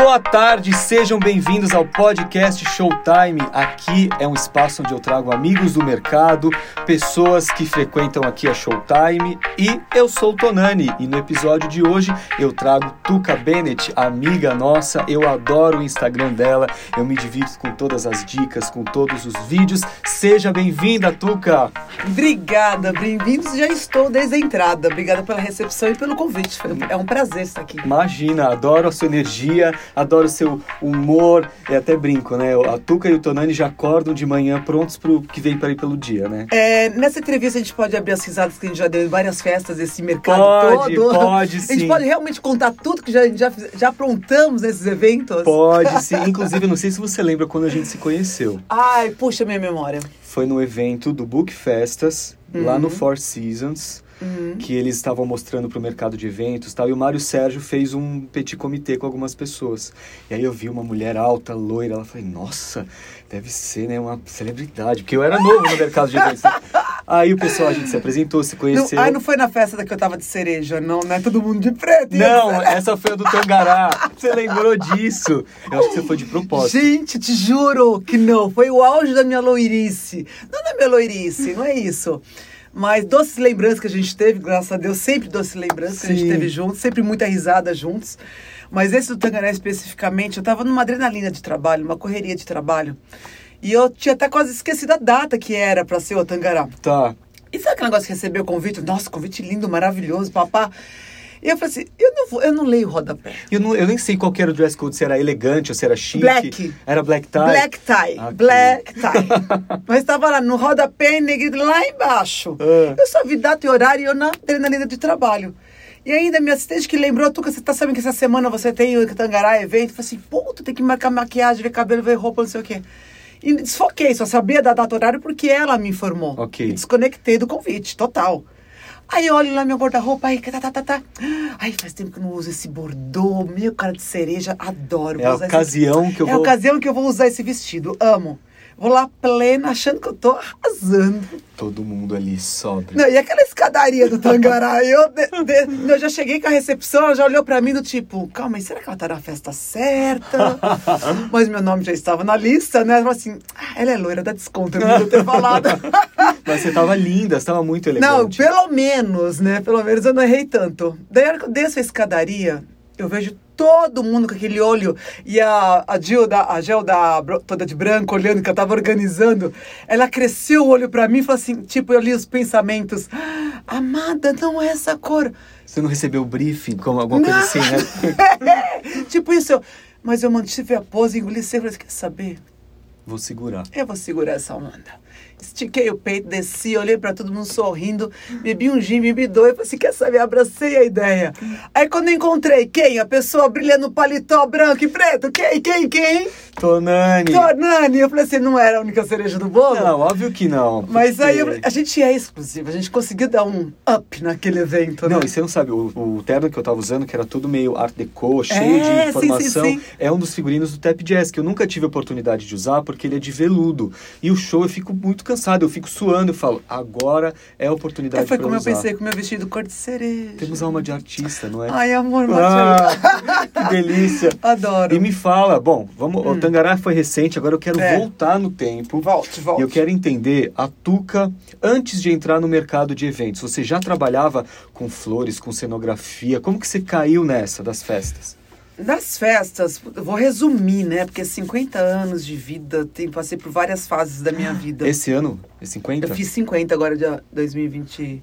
Boa tarde, sejam bem-vindos ao podcast Showtime. Aqui é um espaço onde eu trago amigos do mercado, pessoas que frequentam aqui a Showtime e eu sou o Tonani. E no episódio de hoje eu trago Tuca Bennett, amiga nossa. Eu adoro o Instagram dela, eu me divirto com todas as dicas, com todos os vídeos. Seja bem-vinda, Tuca! Obrigada, bem-vindos. Já estou desde a entrada. Obrigada pela recepção e pelo convite. Foi É um prazer estar aqui. Imagina, adoro a sua energia, adoro o seu humor. E até brinco, né? A Tuca e o Tonani já acordam de manhã prontos pro que vem para ir pelo dia, né? É, nessa entrevista a gente pode abrir as risadas que a gente já deu em várias festas desse mercado Pode, todo. pode A sim. gente pode realmente contar tudo que já, já, já aprontamos nesses eventos? Pode sim. Inclusive, não sei se você lembra quando a gente se conheceu. Ai, puxa minha memória. Foi no evento do Book Festas, lá no Four Seasons. Uhum. Que eles estavam mostrando pro mercado de eventos e tal. E o Mário Sérgio fez um petit comitê com algumas pessoas. E aí eu vi uma mulher alta, loira. Ela falei, nossa, deve ser, né, uma celebridade. Porque eu era novo no mercado de eventos. né? Aí o pessoal, a gente se apresentou, se Não, conheceu. ai, não foi na festa da que eu tava de cereja, não, não é todo mundo de preto. isso? Não, essa foi a do Tangará. Você lembrou disso? Eu acho que você foi de propósito. Gente, te juro que não. Foi o auge da minha loirice. Não da minha loirice, não é isso. Mas doces lembranças que a gente teve, graças a Deus, sempre doces lembranças que a gente Sim. teve juntos, sempre muita risada juntos. Mas esse do Tangaré especificamente, eu tava numa adrenalina de trabalho, numa correria de trabalho. E eu tinha até quase esquecido a data que era pra ser o Tangará. Tá. E sabe aquele negócio que recebeu o convite? Nossa, convite lindo, maravilhoso, papá. E eu falei assim, eu não, vou, eu não leio rodapé. Eu, não, eu nem sei qual que era o dress code, se era elegante ou se era chique. Black. Era black tie? Black tie. Ok. Black tie. Mas estava lá no rodapé, negrito lá embaixo. Ah. Eu só vi data e horário e eu na adrenalina de trabalho. E ainda minha assistente que lembrou, Tuca, você tá sabendo que essa semana você tem o Tangará evento? Eu falei assim, pô, tu tem que marcar maquiagem, ver cabelo, ver roupa, não sei o quê. E desfoquei, só sabia da data e horário porque ela me informou. Ok. E desconectei do convite, total. Aí eu olho lá meu guarda-roupa, aí, tá, tá, tá, tá. Ai, faz tempo que eu não uso esse bordô, meio cara de cereja, adoro. É a usar esse- ocasião que eu é vou... a ocasião que eu vou usar esse vestido. Amo. Vou lá plena, achando que eu tô arrasando. Todo mundo ali sobe. Não, e aquela escadaria do Tangará? Eu, de- de- eu já cheguei com a recepção, ela já olhou pra mim do tipo, calma, mas será que ela tá na festa certa? mas meu nome já estava na lista, né? Ela falou assim, ah, ela é loira, dá desconto, eu não ter falado. Mas você tava linda, você tava muito Não, elegante. pelo menos, né? Pelo menos eu não errei tanto. Daí, a hora que eu desço a escadaria, eu vejo todo mundo com aquele olho. E a, a Gil, da, a Gel da, toda de branco, olhando, que eu tava organizando, ela cresceu o olho pra mim e falou assim: tipo, eu li os pensamentos. "Ah, Amada, não é essa cor. Você não recebeu o briefing, como alguma coisa Não. assim, né? tipo isso. eu- Mas eu mantive a pose, engoli seco. Falei, quer saber? Vou segurar. Eu vou segurar essa onda. Estiquei o peito, desci, olhei pra todo mundo sorrindo, bebi um gin, bebi dois, falei assim, quer saber? Abracei a ideia. Aí quando encontrei quem? A pessoa brilhando no paletó branco e preto, quem, quem, quem? Tonani! Tornani. Eu falei assim, não era a única cereja do bolo? Não, óbvio que não. Mas aí eu- a gente é exclusivo, a gente conseguiu dar um up naquele evento, Não, né? e você não sabe, o, o terno que eu tava usando, que era todo meio art deco, cheio É, sim, de informação, sim, sim. é um dos figurinos do Tap Jazz, que eu nunca tive a oportunidade de usar, porque ele é de veludo. E o show eu fico muito cansado, eu fico suando, eu falo, agora é a oportunidade É, foi como eu usar. pensei com meu vestido cor de cereja. Temos alma de artista, não é? Ai, amor, Ah, que delícia! Adoro. E me fala, bom, vamos, o Tangará foi recente, agora eu quero É. voltar no tempo. Volte, volte. E eu quero entender, a Tuca, antes de entrar no mercado de eventos, você já trabalhava com flores, com cenografia? Como que você caiu nessa das festas? Das festas, eu vou resumir, né? Porque 50 anos de vida, tem, passei por várias fases da minha vida. Esse ano? É 50? Eu fiz 50 agora, de 2020.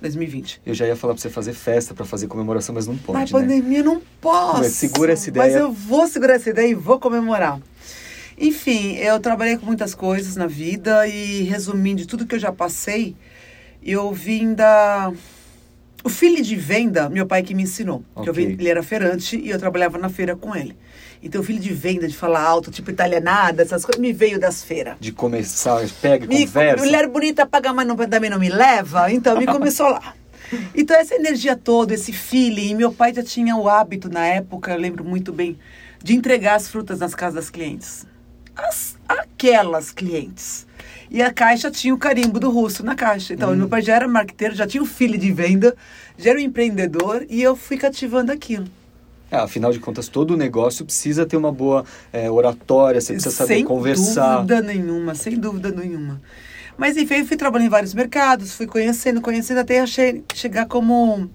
2020. Eu já ia falar pra você fazer festa, pra fazer comemoração, mas não pode, Mas né? pandemia não posso. Mas segura essa ideia. Mas eu vou segurar essa ideia e vou comemorar. Enfim, eu trabalhei com muitas coisas na vida e resumindo de tudo que eu já passei, eu vim da. O filho de venda, meu pai que me ensinou. Que eu ele era feirante e eu trabalhava na feira com ele. Então, o filho de venda, de falar alto, tipo italianada, essas coisas, me veio das feiras. De começar, pega e Me, conversa. mulher bonita paga, mas não, também não me leva. Então, me começou lá. Então, essa energia toda, esse feeling. E meu pai já tinha o hábito, na época, eu lembro muito bem, de entregar as frutas nas casas das clientes. As, aquelas clientes. E a caixa tinha o carimbo do russo na caixa. Então, meu pai já era marqueteiro, já tinha o filho de venda, já era um empreendedor, e eu fui cativando aquilo. É, afinal de contas, todo negócio precisa ter uma boa é, oratória, você precisa saber sem conversar. Sem dúvida nenhuma, sem dúvida nenhuma. Mas enfim, eu fui trabalhando em vários mercados, fui conhecendo, conhecendo, até achei, chegar como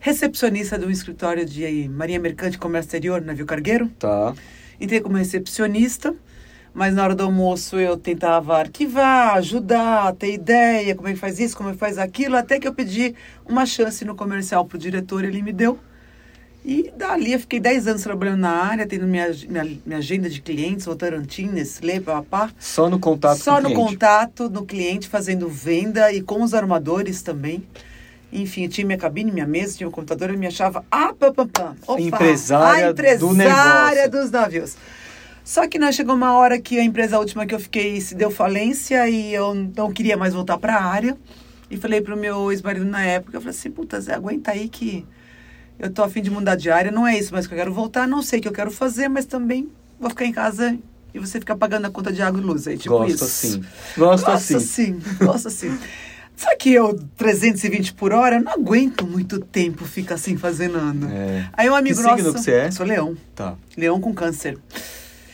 recepcionista de um escritório de Marinha Mercante Comércio Exterior, navio cargueiro. Tá. Entrei como recepcionista, mas na hora do almoço eu tentava arquivar, ajudar, ter ideia, como é que faz isso, como é que faz aquilo, até que eu pedi uma chance no comercial para o diretor, ele me deu. E dali eu fiquei 10 anos trabalhando na área, tendo minha, minha, minha agenda de clientes, Votorantim, Nestlé, papá. Só no contato Só no cliente. contato no cliente, fazendo venda e com os armadores também. Enfim, eu tinha minha cabine, minha mesa, tinha o computador, eu me achava a pam, pam, pam. Opa, Empresária a do empresária negócio. dos navios. Só que nós chegou uma hora que a empresa última que eu fiquei se deu falência e eu não queria mais voltar para a área. E falei pro meu ex-marido na época, eu falei assim, puta, Zé, aguenta aí que eu tô a fim de mudar de área, não é isso mais que eu quero voltar, não sei o que eu quero fazer, mas também vou ficar em casa e você ficar pagando a conta de água e luz aí, tipo Gosto isso. assim. Gosto, Gosto assim. assim, gosto assim. Só que eu, 320 por hora, eu não aguento muito tempo ficar assim fazendo nada. É. Aí um amigo Que nosso. signo que você é? Sou leão. Tá. Leão com câncer.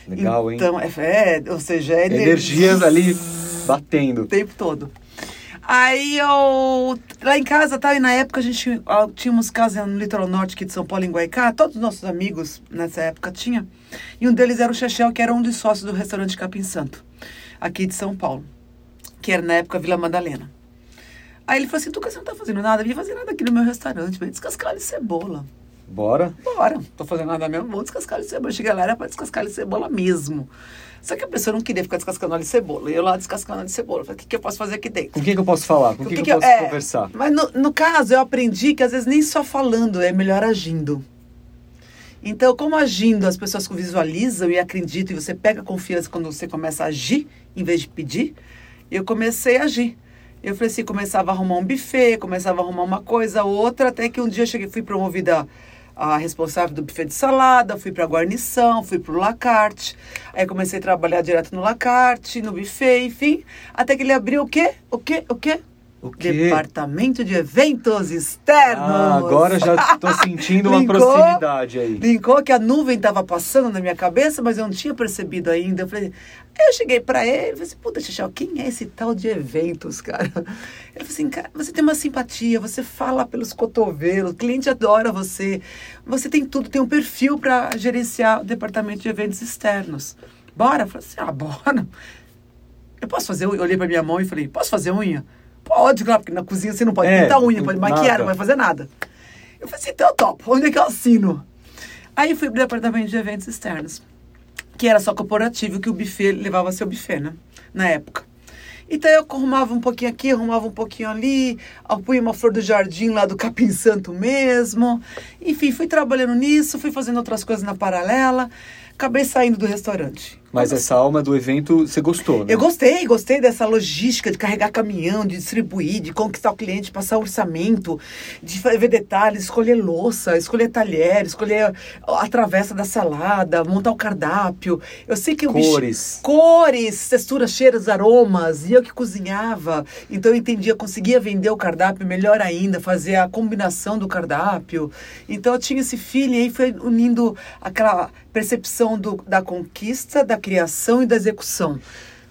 Legal, hein? Então, é, é, ou seja, é Energias ali batendo. o tempo todo. Aí eu, lá em casa, tá? E na época a gente ó, tínhamos casa no litoral norte aqui de São Paulo, em Guaicá. Todos os nossos amigos nessa época tinha. E um deles era o Chechel, que era um dos sócios do restaurante Capim Santo, aqui de São Paulo. Que era na época Vila Madalena. Aí ele falou assim: Tuca, você não tá fazendo nada? Eu ia fazer nada aqui no meu restaurante, vai descascar alho e cebola. Bora? Bora, não tô fazendo nada mesmo, vou descascar alho e cebola. Cheguei lá, era pra descascar alho e cebola mesmo. Só que a pessoa não queria ficar descascando alho e cebola. E eu lá descascando alho e cebola. Falei, o que, que eu posso fazer aqui dentro? Com quem que eu posso falar? Com O quem que, eu posso é, conversar? Mas no, no caso, eu aprendi que às vezes nem só falando, é melhor agindo. Então, como agindo as pessoas visualizam e acreditam, e você pega confiança quando você começa a agir, em vez de pedir, eu comecei a agir. Eu falei assim, começava a arrumar um buffet, começava a arrumar uma coisa, outra, até que um dia eu cheguei, fui promovida a responsável do buffet de salada, fui para a guarnição, fui para o lacarte. Aí comecei a trabalhar direto no lacarte, no buffet, enfim. Até que ele abriu o quê? O quê? O quê? O quê? Departamento de Eventos Externos. Ah, agora já tô sentindo uma Linkou? proximidade aí. Linkou que a nuvem estava passando na minha cabeça, mas eu não tinha percebido ainda. Eu falei, aí eu cheguei para ele, falei assim, puta, Xixel, quem é esse tal de eventos, cara? Ele falou assim, cara, você tem uma simpatia, você fala pelos cotovelos, o cliente adora você, você tem tudo, tem um perfil para gerenciar o departamento de eventos externos. Bora? Eu falei assim, ah, bora. Eu posso fazer unha? Eu olhei para minha mão e falei, posso fazer unha? Pode, claro, porque na cozinha você não pode É, pintar unha, pode nada. maquiar, não vai fazer nada. Eu falei assim, então eu topo, onde é que eu assino? Aí fui pro departamento de eventos externos, que era só corporativo, que o buffet levava seu buffet, né? Na época. Então eu arrumava um pouquinho aqui, arrumava um pouquinho ali, punha uma flor do jardim lá do Capim Santo mesmo. Enfim, fui trabalhando nisso, fui fazendo outras coisas na paralela, acabei saindo do restaurante. Mas essa alma do evento, você gostou, né? Eu gostei, gostei dessa logística de carregar caminhão, de distribuir, de conquistar o cliente, passar orçamento, de ver detalhes, escolher louça, escolher talher, escolher a travessa da salada, montar o cardápio. Eu sei que o bicho- Cores. cores, texturas, cheiros, aromas, e eu que cozinhava. Então eu entendia, conseguia vender o cardápio melhor ainda, fazer a combinação do cardápio. Então eu tinha esse feeling aí, foi unindo aquela percepção do, da conquista, da criação e da execução.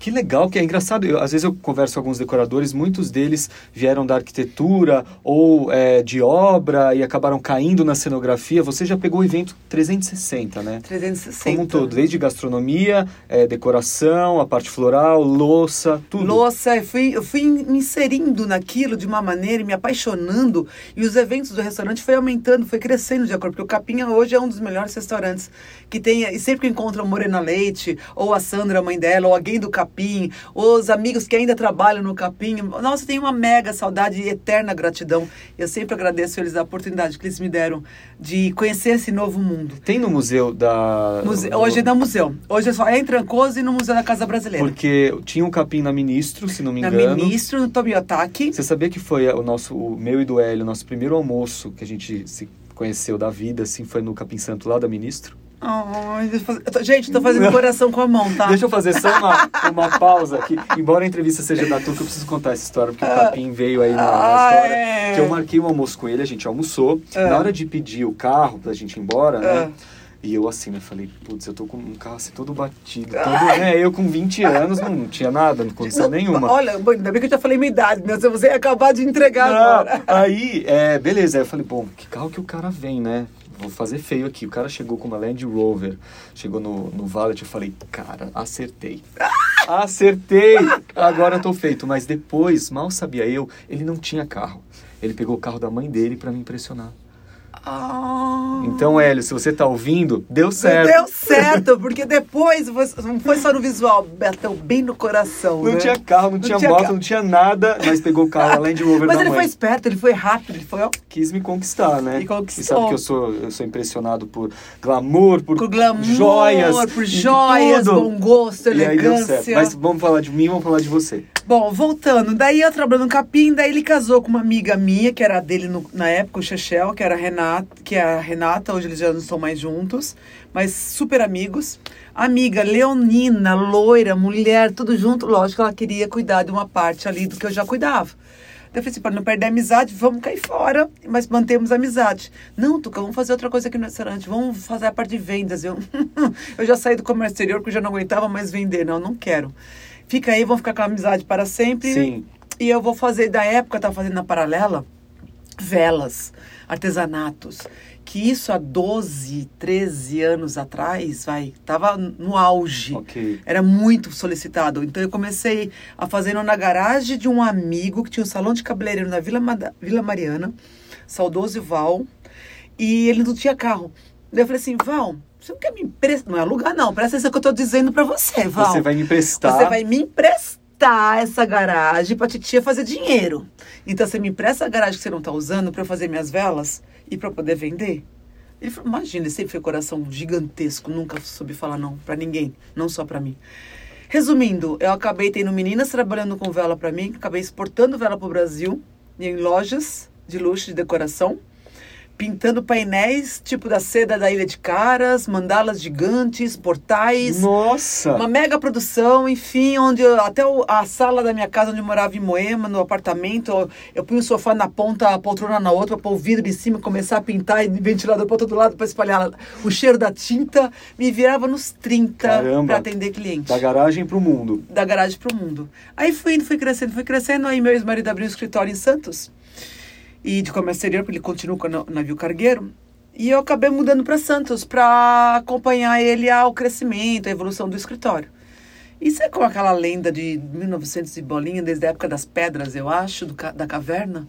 Que legal, que é engraçado. Eu, às vezes eu converso com alguns decoradores, muitos deles vieram da arquitetura ou é, de obra e acabaram caindo na cenografia. Você já pegou o evento 360, né? 360. Como um todo, desde gastronomia, é, decoração, a parte floral, louça, tudo. Louça, eu fui, eu fui me inserindo naquilo de uma maneira e me apaixonando. E os eventos do restaurante foi aumentando, foi crescendo de acordo. Porque o Capinha hoje é um dos melhores restaurantes que tem. E sempre que encontra a Morena Leite, ou a Sandra, a mãe dela, ou alguém do Capim, os amigos que ainda trabalham no Capim. Nossa, tem uma mega saudade e eterna gratidão. Eu sempre agradeço eles a oportunidade que eles me deram de conhecer esse novo mundo. Tem no museu da. Muse- Hoje é no museu. Hoje é só é em Trancoso e no Museu da Casa Brasileira. Porque tinha um capim na Ministro, se não me Na engano. Ministro, no Tomiotaki. Você sabia que foi o nosso, o meu e do Hélio, o nosso primeiro almoço que a gente se conheceu da vida, assim, foi no Capim Santo lá da Ministro? Ai, deixa eu fazer- eu tô- Gente, tô fazendo coração com a mão, tá? Deixa eu fazer só uma, uma pausa aqui. Embora a entrevista seja da Tuca, eu preciso contar essa história, porque o Capim veio aí na, Ah, história. é. Que eu marquei um almoço com ele, a gente almoçou. É. Na hora de pedir o carro pra gente ir embora, né? É. E eu assim, né? Falei, putz, eu tô com um carro assim todo batido. Todo, né, eu com 20 anos não tinha nada, não condição nenhuma. Olha, ainda bem que eu já falei minha idade, meu. Se você ia acabar de entregar Não, agora. Aí, é, beleza. Aí eu falei, bom, que carro que o cara vem, né? Vou fazer feio aqui. O cara chegou com uma Land Rover, chegou no, no Valet, eu falei, cara, acertei. Acertei! Agora eu tô feito. Mas depois, mal sabia eu, ele não tinha carro. Ele pegou o carro da mãe dele pra me impressionar. Ah. Então, Hélio, se você tá ouvindo, deu certo. Deu certo, porque depois não foi só no visual, bateu bem no coração. Não né? tinha carro, não, tinha, moto, carro. não tinha nada, mas pegou o carro, a Land Rover Mas ele mãe. foi esperto, ele foi rápido, ele foi ó, quis me conquistar, né? E conquistou. sabe que eu sou, eu sou impressionado por glamour, por, por glamour, joias, por e joias, bom gosto, E elegância. Mas vamos falar de mim, vamos falar de você. Bom, voltando, daí eu trabalhando no Capim, daí ele casou com uma amiga minha, que era dele no- na época, o Chechel, que era a Renata, que é a Renata, hoje eles já não estão mais juntos, mas super amigos. Amiga leonina, loira, mulher, tudo junto, lógico, ela queria cuidar de uma parte ali do que eu já cuidava. Daí eu falei assim, para não perder a amizade, vamos cair fora, mas mantemos a amizade. Não, Tuca, vamos fazer outra coisa aqui no restaurante, vamos fazer a parte de vendas. Eu, eu já saí do comércio exterior, porque eu já não aguentava mais vender, não, não quero. Fica aí, vamos ficar com a amizade para sempre. Sim. E eu vou fazer, da época, tava fazendo na paralela, velas, artesanatos. Que isso há 12, 13 anos atrás, vai, tava no auge. Ok. Era muito solicitado. Então eu comecei a fazer na garagem de um amigo que tinha um salão de cabeleireiro na Vila, Mada- Vila Mariana, saudoso Val, e ele não tinha carro. Daí eu falei assim, Val, você não quer me emprestar? Não é alugar, não. Presta atenção que eu tô dizendo pra você, Val. Você vai me emprestar. Você vai me emprestar essa garagem pra titia fazer dinheiro. Então você me empresta a garagem que você não tá usando pra eu fazer minhas velas e pra eu poder vender? Ele falou, imagina, ele sempre foi coração gigantesco, nunca soube falar não pra ninguém, não só pra mim. Resumindo, eu acabei tendo meninas trabalhando com vela pra mim, acabei exportando vela pro Brasil, em lojas de luxo de decoração, pintando painéis tipo da seda da Ilha de Caras, mandalas gigantes, portais. Nossa! Uma mega produção, enfim, onde eu- até o- a sala da minha casa, onde eu morava em Moema, no apartamento, eu, eu punha o sofá na ponta, a poltrona na outra, pôr o vidro em cima, começar a pintar e ventilador para todo lado para espalhar o cheiro da tinta. Me virava nos 30 Caramba. para atender cliente. Da garagem pro mundo. Da garagem pro mundo. Aí fui indo, fui crescendo, fui crescendo. Aí meu ex-marido abriu um escritório em Santos. E de comércio exterior, porque ele continua com o na- navio cargueiro. E eu acabei mudando para Santos para acompanhar ele ao crescimento, a evolução do escritório. Isso é como aquela lenda de 1900 e bolinha, desde a época das pedras, eu acho, do da caverna.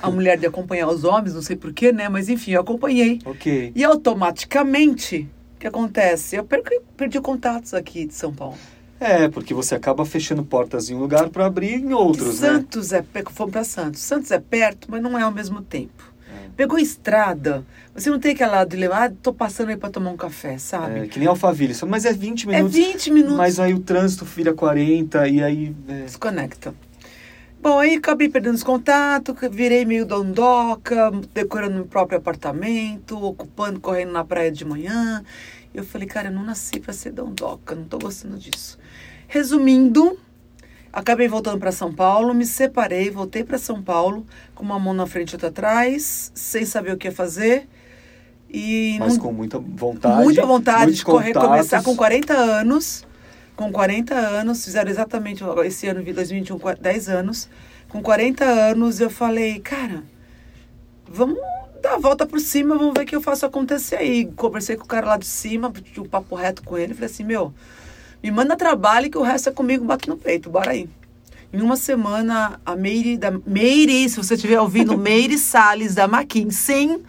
A mulher de acompanhar os homens, não sei porquê, né? Mas enfim, eu acompanhei. Ok. E automaticamente, o que acontece? Eu perdi, perdi contatos aqui de São Paulo. É, porque você acaba fechando portas em um lugar pra abrir em outros, né? Santos é perto, fomos para Santos. Santos é perto, mas não é ao mesmo tempo. Pegou estrada, você não tem aquela dilema, ah, tô passando aí para tomar um café, sabe? É, que nem Alphaville, só- mas é 20 É, minutos. 20 minutos. Mas aí o trânsito vira 40 e aí. é, Desconecta. Bom, aí acabei perdendo os contatos, virei meio dondoca, decorando meu próprio apartamento, ocupando, correndo na praia de manhã. Eu falei, cara, eu não nasci para ser dondoca, não tô gostando disso. Resumindo, acabei voltando para São Paulo, me separei, voltei para São Paulo, com uma mão na frente e outra atrás, sem saber o que ia fazer. E mas não- com muita vontade. muita vontade de correr, contatos. começar com 40 anos. Com 40 anos, fizeram exatamente esse ano, 2021, qua- 10 anos. Com 40 anos, eu falei, cara, vamos dar a volta por cima, vamos ver o que eu faço acontecer aí. Conversei com o cara lá de cima, tive um papo reto com ele. Falei assim, meu, me manda trabalho que o resto é comigo, bate no peito, bora aí. Em uma semana, a Meire, da, Meire, se você estiver ouvindo, Meire Salles, da McKinsey,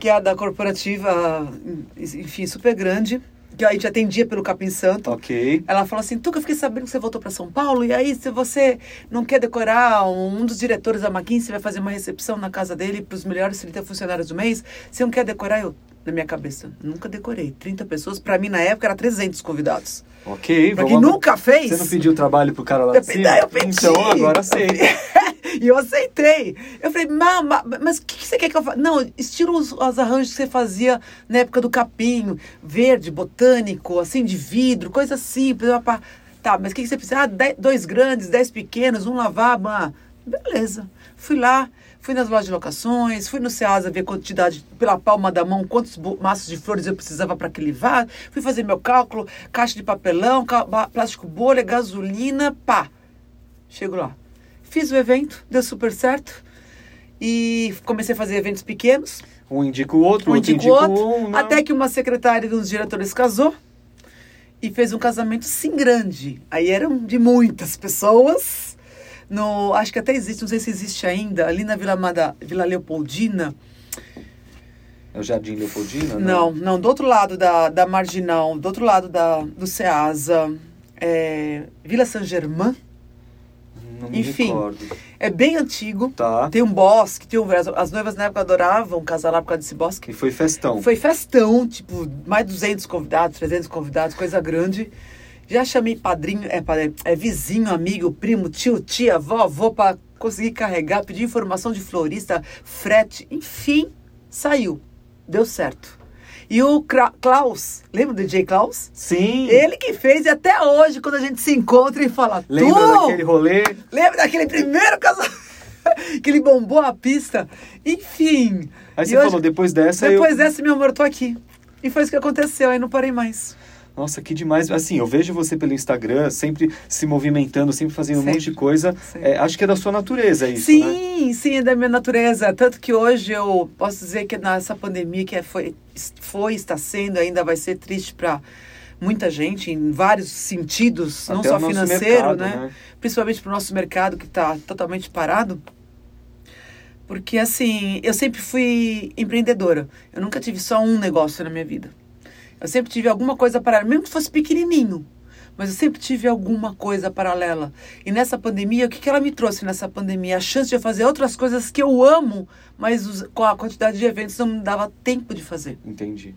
que é a da corporativa, enfim, super grande, que a gente atendia pelo Capim Santo. Ok. Ela falou assim, Tuca, eu fiquei sabendo que você voltou para São Paulo, e aí se você não quer decorar, um dos diretores da McKinsey vai fazer uma recepção na casa dele para os melhores 30 funcionários do mês, você não quer decorar? Eu, na minha cabeça, nunca decorei. 30 pessoas, para mim na época era 300 convidados. Ok. Pra vamos quem ab- nunca fez... Você não pediu trabalho pro cara lá de cima? eu pedi. Então agora sei. E eu aceitei. Eu falei, mama, mas o que, que você quer que eu faça? Não, estilo os, os arranjos que você fazia na época do capim, verde, botânico, assim, de vidro, coisa simples. Tá, mas o que, que você precisa? Ah, dez, dois grandes, dez pequenos, um lavabo. Ah, beleza. Fui lá, fui nas lojas de locações, fui no Ceasa ver quantidade, pela palma da mão, quantos maços de flores eu precisava para aquele vaso. Fui fazer meu cálculo, caixa de papelão, plástico bolha, gasolina, pá. Chego lá. Fiz o evento, deu super certo. E comecei a fazer eventos pequenos. Um indica o outro, um outro indica o outro. Um, né? até que uma secretária dos diretores casou e fez um casamento sim grande. Aí eram de muitas pessoas. No, acho que até existe, não sei se existe ainda, ali na Vila, Mada, Vila Leopoldina. É o Jardim Leopoldina? Não, não, não do outro lado da, da Marginal, do outro lado da, do Ceasa. É, Vila Saint-Germain. Não me Enfim, recordo. é bem antigo. Tá. Tem um bosque, tem um, as, as noivas na época adoravam casar lá por causa desse bosque. E foi festão. Foi festão, tipo, mais de 200 convidados, 300 convidados, coisa grande. Já chamei padrinho, é, é vizinho, amigo, primo, tio, tia, vovô para conseguir carregar, pedir informação de florista, frete, enfim, saiu. Deu certo. E o Klaus, lembra do DJ Klaus? Sim. Ele que fez, e até hoje, quando a gente se encontra e fala. Lembra daquele rolê? Lembra daquele primeiro casamento? que ele bombou a pista. Enfim. Aí você hoje, falou, depois dessa. Depois eu... dessa, meu amor, eu tô aqui. E foi isso que aconteceu, aí não parei mais. Nossa, que demais. Assim, eu vejo você pelo Instagram, sempre se movimentando, sempre fazendo sempre. um monte de coisa. É, acho que é da sua natureza isso, Sim, né? sim, é da minha natureza. Tanto que hoje eu posso dizer que nessa pandemia que é, foi, foi está sendo, ainda vai ser triste para muita gente, em vários sentidos, Até não só financeiro, mercado, né? né? Principalmente para o nosso mercado que está totalmente parado. Porque, assim, eu sempre fui empreendedora. Eu nunca tive só um negócio na minha vida. Eu sempre tive alguma coisa paralela, mesmo que fosse pequenininho. Mas eu sempre tive alguma coisa paralela. E nessa pandemia, o que, que ela me trouxe nessa pandemia? A chance de eu fazer outras coisas que eu amo, mas com a quantidade de eventos não me dava tempo de fazer. Entendi.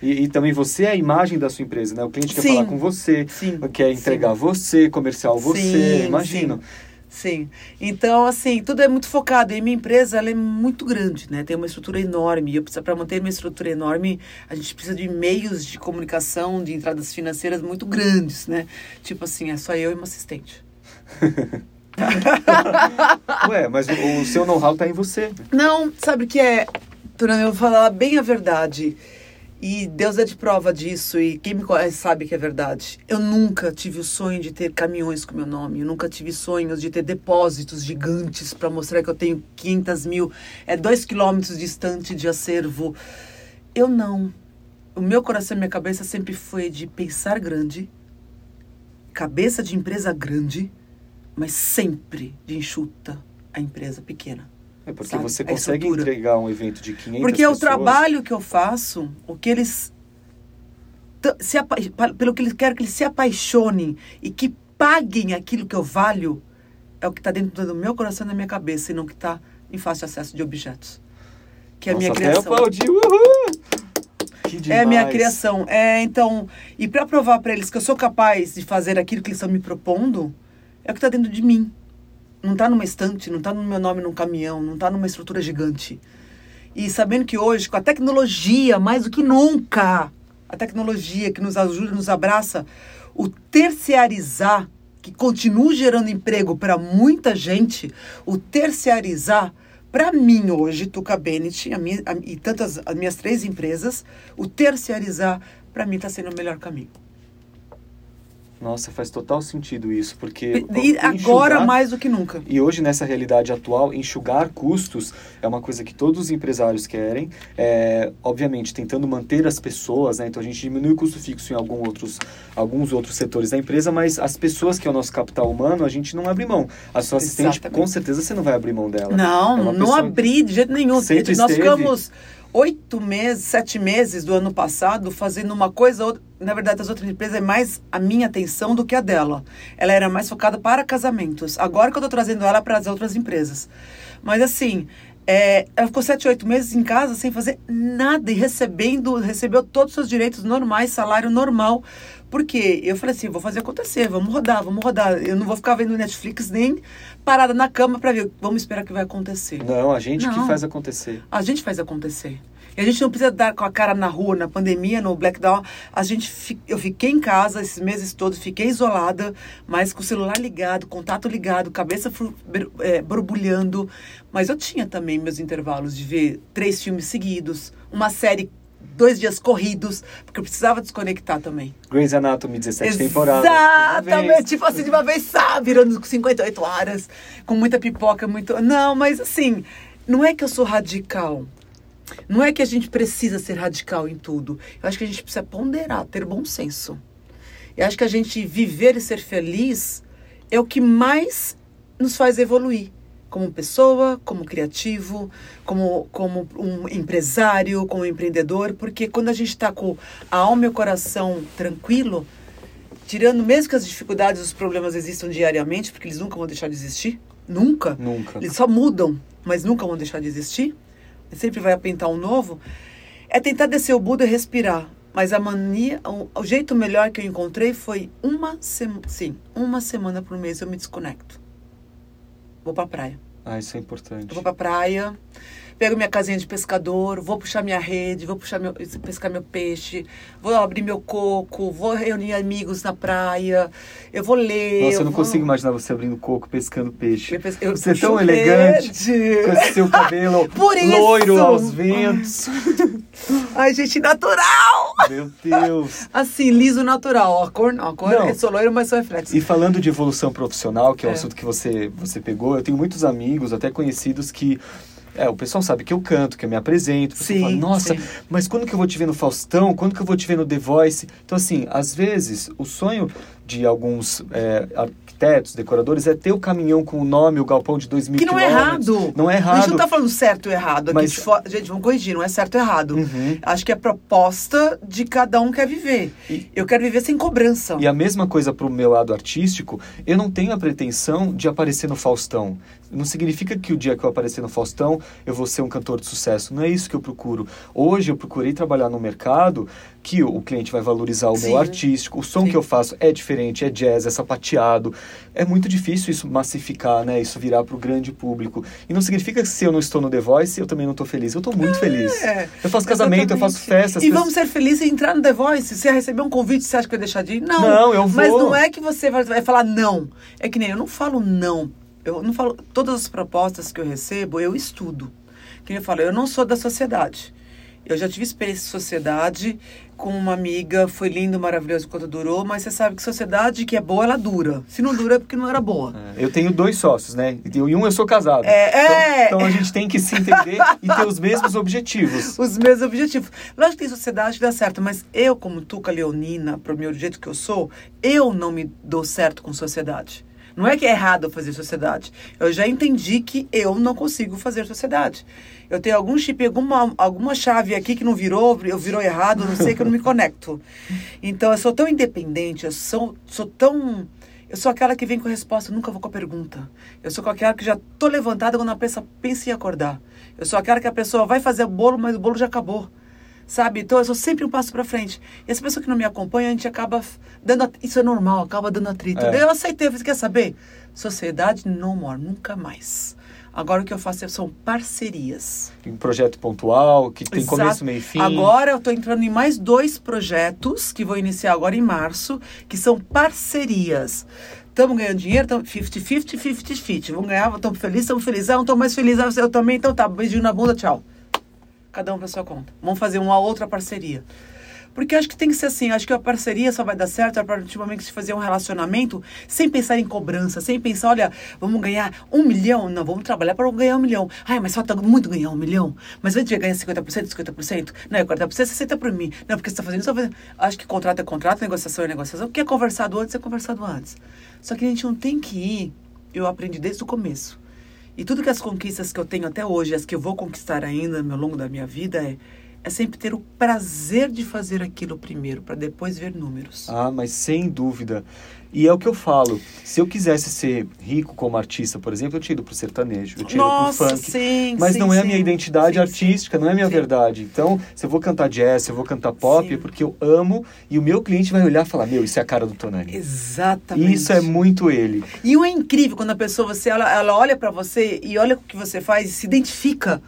E, e, também você é a imagem da sua empresa, né? O cliente quer sim, falar com você, sim, quer entregar sim. você, comercial você, imagino. Sim. Então, assim, tudo é muito focado. E minha empresa, ela é muito grande, né? Tem uma estrutura enorme. E eu preciso, para manter uma estrutura enorme, a gente precisa de meios de comunicação, de entradas financeiras muito grandes, né? Tipo assim, é só eu e uma assistente. Ué, mas o, o seu know-how tá em você. Não, sabe o que é? Turana, eu vou falar bem a verdade. E Deus é de prova disso, e quem me conhece sabe que é verdade. Eu nunca tive o sonho de ter caminhões com meu nome, eu nunca tive sonhos de ter depósitos gigantes para mostrar que eu tenho 500 mil, é dois quilômetros distante de acervo. Eu não. O meu coração e minha cabeça sempre foi de pensar grande, cabeça de empresa grande, mas sempre de enxuta a empresa pequena. É porque sabe? você consegue entregar um evento de 500 Porque pessoas... o trabalho que eu faço, o que eles se pelo que eles quero que eles se apaixonem e que paguem aquilo que eu valho, é o que está dentro do meu coração e da minha cabeça e não que está em fácil acesso de objetos. Que é a minha criação. Aplaudir, uhul! É a minha criação. É, então, e para provar para eles que eu sou capaz de fazer aquilo que eles estão me propondo, é o que está dentro de mim. Não está numa estante, não está no meu nome num caminhão, não está numa estrutura gigante. E sabendo que hoje, com a tecnologia, mais do que nunca, a tecnologia que nos ajuda, nos abraça, o terciarizar, que continua gerando emprego para muita gente, o terciarizar, para mim hoje, Tuca Bennett a minha, a, e tantas as minhas três empresas, o terciarizar, para mim, está sendo o melhor caminho. Nossa, faz total sentido isso, porque. E agora mais do que nunca. E hoje, nessa realidade atual, enxugar custos é uma coisa que todos os empresários querem. É, obviamente, tentando manter as pessoas, né? Então a gente diminui o custo fixo em algum outros, alguns outros setores da empresa, mas as pessoas, que é o nosso capital humano, a gente não abre mão. A sua assistente, Exatamente. com certeza, você não vai abrir mão dela. Não, é não abri de jeito nenhum. Nós esteve... ficamos oito meses, sete meses do ano passado fazendo uma coisa, na verdade as outras empresas é mais a minha atenção do que a dela. Ela era mais focada para casamentos. Agora que eu estou trazendo ela para as outras empresas. Mas assim, É, ela ficou sete, oito meses em casa sem fazer nada e recebendo, recebeu todos os seus direitos normais, salário normal. Porque eu falei assim, vou fazer acontecer, vamos rodar, vamos rodar. Eu não vou ficar vendo Netflix nem parada na cama para ver, vamos esperar que vai acontecer. Não, a gente que Não. faz acontecer. A gente faz acontecer. E a gente não precisa dar com a cara na rua, na pandemia, no blackdown. A gente, eu fiquei em casa esses meses todos, fiquei isolada, mas com o celular ligado, contato ligado, cabeça é, borbulhando. Mas eu tinha também meus intervalos de ver três filmes seguidos, uma série dois dias corridos, porque eu precisava desconectar também. Grey's Anatomy, 17 temporadas. de uma vez. Exatamente, tipo assim, de uma vez, sabe, virando 58 horas, com muita pipoca, muito. Não, mas assim, não é que eu sou radical. Não é que a gente precisa ser radical em tudo. Eu acho que a gente precisa ponderar, ter bom senso. Eu acho que a gente viver e ser feliz é o que mais nos faz evoluir. Como pessoa, como criativo, como, como um empresário, como empreendedor. Porque quando a gente está com a alma e o coração tranquilo, tirando mesmo que as dificuldades, os problemas existam diariamente, porque eles nunca vão deixar de existir. Nunca. Nunca. Eles só mudam, mas nunca vão deixar de existir. Sempre vai apentar um novo. É tentar descer o Buda e respirar. Mas a mania, o, o jeito melhor que eu encontrei foi uma semana, sim, uma semana por mês eu me desconecto. Vou pra praia. Ah, isso é Eu importante. vou pra praia, pego minha casinha de pescador, vou puxar minha rede, vou puxar meu, pescar meu peixe, vou abrir meu coco, vou reunir amigos na praia, eu vou ler. Nossa, eu eu não vou- consigo imaginar você abrindo coco, pescando peixe. Eu pes- eu Você é tão elegante, com esse seu cabelo loiro aos ventos. Ai, gente, natural! Meu Deus. Assim, liso natural. Ó, A cor, não, a cor Não. é sou loiro, mas sou reflexo. E falando de evolução profissional, que é o É. assunto que você, você pegou, eu tenho muitos amigos, até conhecidos, que. É, o pessoal sabe que eu canto, que eu me apresento. Sim, fala, Nossa, sim. mas quando que eu vou te ver no Faustão? Quando que eu vou te ver no The Voice? Então, assim, às vezes, o sonho de alguns é, arquitetos, decoradores, é ter o caminhão com o nome, o galpão de 2 mil Que não é errado. Não é A gente errado. não tá falando certo ou errado. Aqui Mas- de fora- Gente, vamos corrigir, não é certo ou errado. Uhum. Acho que é proposta de cada um quer viver. E- Eu quero viver sem cobrança. E a mesma coisa para o meu lado artístico, eu não tenho a pretensão de aparecer no Faustão. Não significa que o dia que eu aparecer no Faustão eu vou ser um cantor de sucesso. Não é isso que eu procuro. Hoje eu procurei trabalhar no mercado que o cliente vai valorizar o Sim. meu artístico. O som Sim. que eu faço é diferente, é jazz, é sapateado. É muito difícil isso massificar, né? Isso virar para o grande público. E não significa que se eu não estou no The Voice, eu também não estou feliz. Eu estou muito feliz. É, Eu faço casamento, eu faço exatamente. festas. E pessoas- vamos ser felizes e entrar no The Voice. Se você receber um convite, você acha que vai deixar de ir? Não. Não, eu Mas vou. não é que você vai, falar não. É que nem eu não falo não. Eu não falo. Todas as propostas que eu recebo, eu estudo. Que eu falo, eu não sou da sociedade. Eu já tive experiência em sociedade com uma amiga, foi lindo, maravilhoso enquanto durou, mas você sabe que sociedade que é boa, ela dura. Se não dura, é porque não era boa. É, Eu tenho dois sócios, né? E um eu sou casado. É, então, é. então a gente tem que se entender e ter os mesmos objetivos. os meus objetivos. Lógico que tem sociedade que dá certo, mas eu, como Tuca Leonina, pro meu jeito que eu sou, eu não me dou certo com sociedade. Não é que é errado fazer sociedade. Eu já entendi que eu não consigo fazer sociedade. Eu tenho algum chip, alguma, alguma chave aqui que não virou, eu virou errado, não sei que eu não me conecto. Então eu sou tão independente, eu sou, sou tão. Eu sou aquela que vem com a resposta, nunca vou com a pergunta. Eu sou aquela que já tô levantada quando a pessoa pensa em acordar. Eu sou aquela que a pessoa vai fazer o bolo, mas o bolo já acabou. Sabe? Então eu sou sempre um passo para frente. E as pessoas que não me acompanham, a gente acaba dando. at- Isso é normal, acaba dando atrito. É. Eu aceitei, eu falei, quer saber? Sociedade no more, nunca mais. Agora o que eu faço é- são parcerias. Um projeto pontual, que tem Exato. começo, meio e fim. Agora eu estou entrando em mais dois projetos que vou iniciar agora em março, que são parcerias. Estamos ganhando dinheiro, estamos 50-50, 50-50. Vamos ganhar, estamos felizes, estamos felizes. Ah, não estou mais feliz, ah, eu também, então tá, beijinho na bunda, tchau. Cada um para sua conta. Vamos fazer uma outra parceria. Porque acho que tem que ser assim, acho que a parceria só vai dar certo a partir do momento que se fazer um relacionamento sem pensar em cobrança, sem pensar, olha, vamos ganhar um milhão? Não, vamos trabalhar para ganhar um milhão. Ai, mas falta muito ganhar um milhão. Mas vai ganhar 50%, 50%? Não, é 40%, 60% por mim. Não, porque você está fazendo isso. tá fazendo- Acho que contrato é contrato, negociação é negociação. O que é conversado antes é conversado antes. Só que a gente não tem que ir, eu aprendi desde o começo. E tudo que as conquistas que eu tenho até hoje, as que eu vou conquistar ainda ao longo da minha vida, é é sempre ter o prazer de fazer aquilo primeiro, para depois ver números. Ah, mas sem dúvida. E é o que eu falo. Se eu quisesse ser rico como artista, por exemplo, eu tinha ido pro sertanejo, eu tinha Nossa, pro funk. sim, mas sim, não é a minha identidade Sim, artística, não é a minha verdade. Então, se eu vou cantar jazz, se eu vou cantar pop, é porque eu amo e o meu cliente vai olhar e falar: Meu, isso é a cara do Tonani. Exatamente. Isso é muito ele. E o é incrível quando a pessoa, você, ela, ela olha pra você e olha o que você faz e se identifica.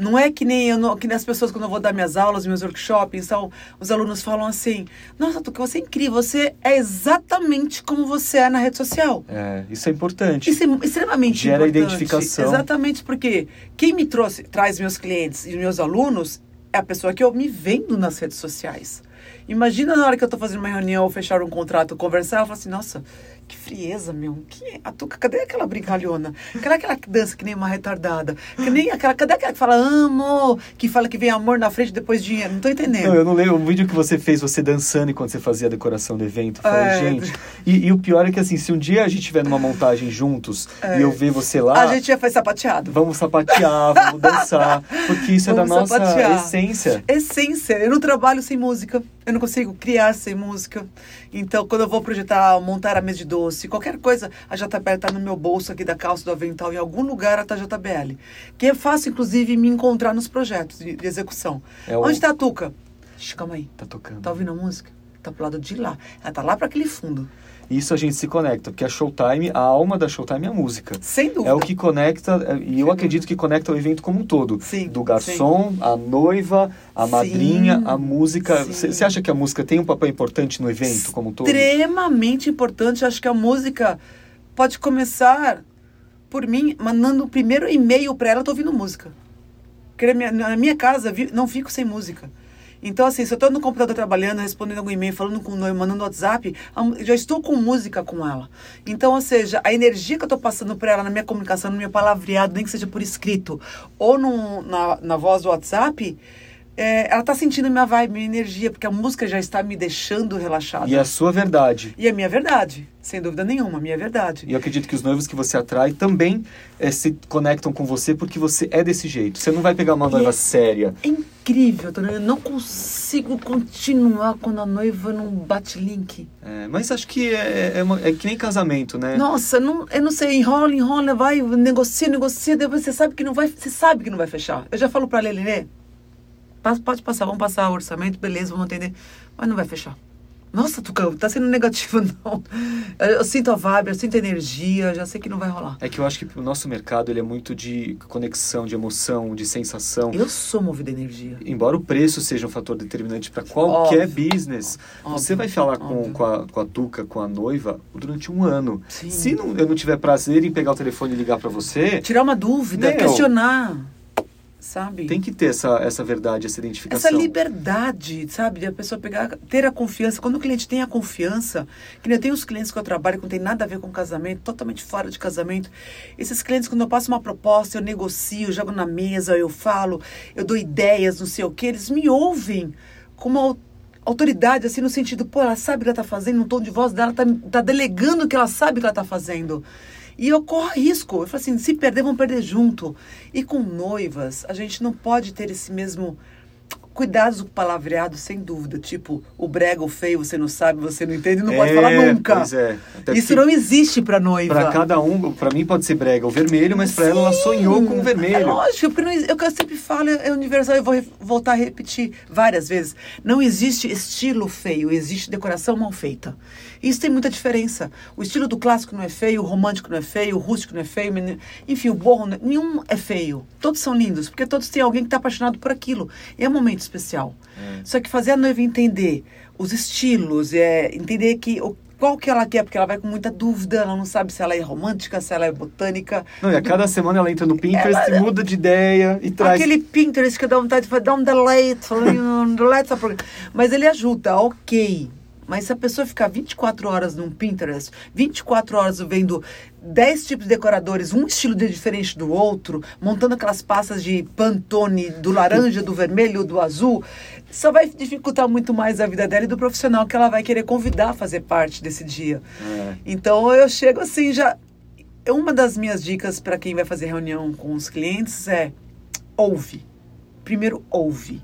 Não é que nem, eu, não- que nem as pessoas quando eu vou dar minhas aulas, meus workshops, então, os alunos falam assim, nossa, Tuca, você é incrível, você é exatamente como você é na rede social. É, isso é importante. Isso é extremamente Gera importante. identificação. Exatamente, porque quem me trouxe, traz meus clientes e meus alunos é a pessoa que eu me vendo nas redes sociais. Imagina na hora que eu tô fazendo uma reunião, ou fechar um contrato, conversar, eu falo assim, nossa, que frieza, meu. Que é? A Tuca, cadê aquela brincalhona? Cadê aquela que dança que nem uma retardada? Que nem aquela, cadê aquela que fala amo? Que fala que vem amor na frente depois dinheiro? Não tô entendendo. Não, eu não lembro o vídeo que você fez você dançando enquanto você fazia a decoração do evento. Falei, É. gente. E, e o pior é que assim, se um dia a gente tiver numa montagem juntos É. e eu ver você lá, A gente já foi sapateado. vamos sapatear, vamos dançar, porque isso é da Vamos nossa sapatear. essência. essência. Eu não trabalho sem música. Eu não consigo criar sem música. Então, quando eu vou projetar, montar a mesa de doce, qualquer coisa, a JBL tá no meu bolso aqui da calça do avental, em algum lugar ela tá JBL. Que é fácil, inclusive, me encontrar nos projetos de, de execução. É o- Onde tá a Tuca? Shhh, calma aí. Tá tocando. Tá ouvindo a música? Tá pro lado de lá. Ela tá lá para aquele fundo. Isso a gente se conecta, porque a Showtime, a alma da Showtime é a música. Sem dúvida. É o que conecta, é, e eu acredito que conecta o evento como um todo. Sim, Do garçom, a noiva, a Sim, madrinha, a música. sim. Você acha que a música tem um papel importante no evento como um todo? extremamente importante. Acho que a música pode começar por mim mandando o primeiro e-mail para ela, eu tô ouvindo música. Porque na minha, casa não fico sem música. Então, assim, se eu tô no computador trabalhando, respondendo algum e-mail, falando com o noivo, mandando WhatsApp, já estou com música com ela. Então, ou seja, a energia que eu tô passando para ela na minha comunicação, no meu palavreado, nem que seja por escrito, ou no, na, na voz do WhatsApp, é, ela tá sentindo minha vibe, minha energia, porque a música já está me deixando relaxada. E a sua verdade. E é minha verdade, sem dúvida nenhuma, minha verdade. E eu acredito que os noivos que você atrai também eh, se conectam com você porque você é desse jeito. Você não vai pegar uma noiva é- séria. É incrível, Tony. Eu não consigo continuar quando a noiva não bate link. É, mas acho que é, é, uma- é que nem casamento, né? Nossa, não, eu não sei, enrola, enrola, vai, negocia, negocia, depois você sabe que não vai, você sabe que não vai fechar. Eu já falo pra Lelê, pode passar, vamos passar o orçamento, beleza, vamos atender, mas não vai fechar. Nossa, Tucão, tá sendo negativo, não. Eu, sinto a vibe, eu sinto a energia, já sei que não vai rolar. É que eu acho que o nosso mercado ele é muito de conexão, de emoção, de sensação. Eu sou movida a energia. Embora o preço seja um fator determinante para qualquer Óbvio. business, você Óbvio, vai falar com, com, a, com a Tuca, com a noiva, durante um ano. Sim. Se não- eu não tiver prazer em pegar o telefone e ligar para você, Tirar uma dúvida, Meu. questionar, sabe? tem que ter essa, essa verdade, essa identificação. Essa liberdade, sabe? De a pessoa pegar, ter a confiança. Quando o cliente tem a confiança, que nem eu tenho os clientes que eu trabalho que não tem nada a ver com casamento, totalmente fora de casamento. Esses clientes, quando eu passo uma proposta, eu negocio, eu jogo na mesa, eu falo, eu dou ideias, não sei o que, eles me ouvem com uma au- autoridade, assim, no sentido, pô, ela sabe o que ela tá fazendo, no tom de voz dela, tá, tá delegando que ela sabe o que ela tá fazendo. E eu corro risco. Eu falo assim, se perder, vão perder junto. E com noivas, a gente não pode ter esse mesmo cuidados com palavreado, sem dúvida. Tipo, o brega, o feio, você não sabe, você não entende, não pode É, falar nunca. Pois é. Até Isso não existe pra noiva. Pra cada um, pra mim pode ser brega o vermelho, mas pra ela ela sonhou com o É vermelho. lógico, porque não, exi- é o que eu sempre falo, é universal, eu vou re- voltar a repetir várias vezes. Não existe estilo feio, existe decoração mal feita. Isso tem muita diferença. O estilo do clássico não é feio, o romântico não é feio, o rústico não é feio, enfim, o borro, não é- nenhum é feio. Todos são lindos, porque todos têm alguém que está apaixonado por aquilo. E é um momento especial. É. Só que fazer a noiva entender os estilos, é, entender que o, qual que ela quer, porque ela vai com muita dúvida, ela não sabe se ela é romântica, se ela é botânica. Não, e a cada semana ela entra no Pinterest e muda de ideia e traz. Aquele Pinterest que dá vontade de dar um delete, um delete, mas ele ajuda, ok. Mas se a pessoa ficar 24 horas num Pinterest, 24 horas vendo 10 tipos de decoradores, um estilo de diferente do outro, montando aquelas pastas de Pantone, do laranja, do vermelho, do azul, só vai dificultar muito mais a vida dela e do profissional que ela vai querer convidar a fazer parte desse dia. É. Então eu chego assim já. Uma das minhas dicas para quem vai fazer reunião com os clientes é ouve. Primeiro ouve.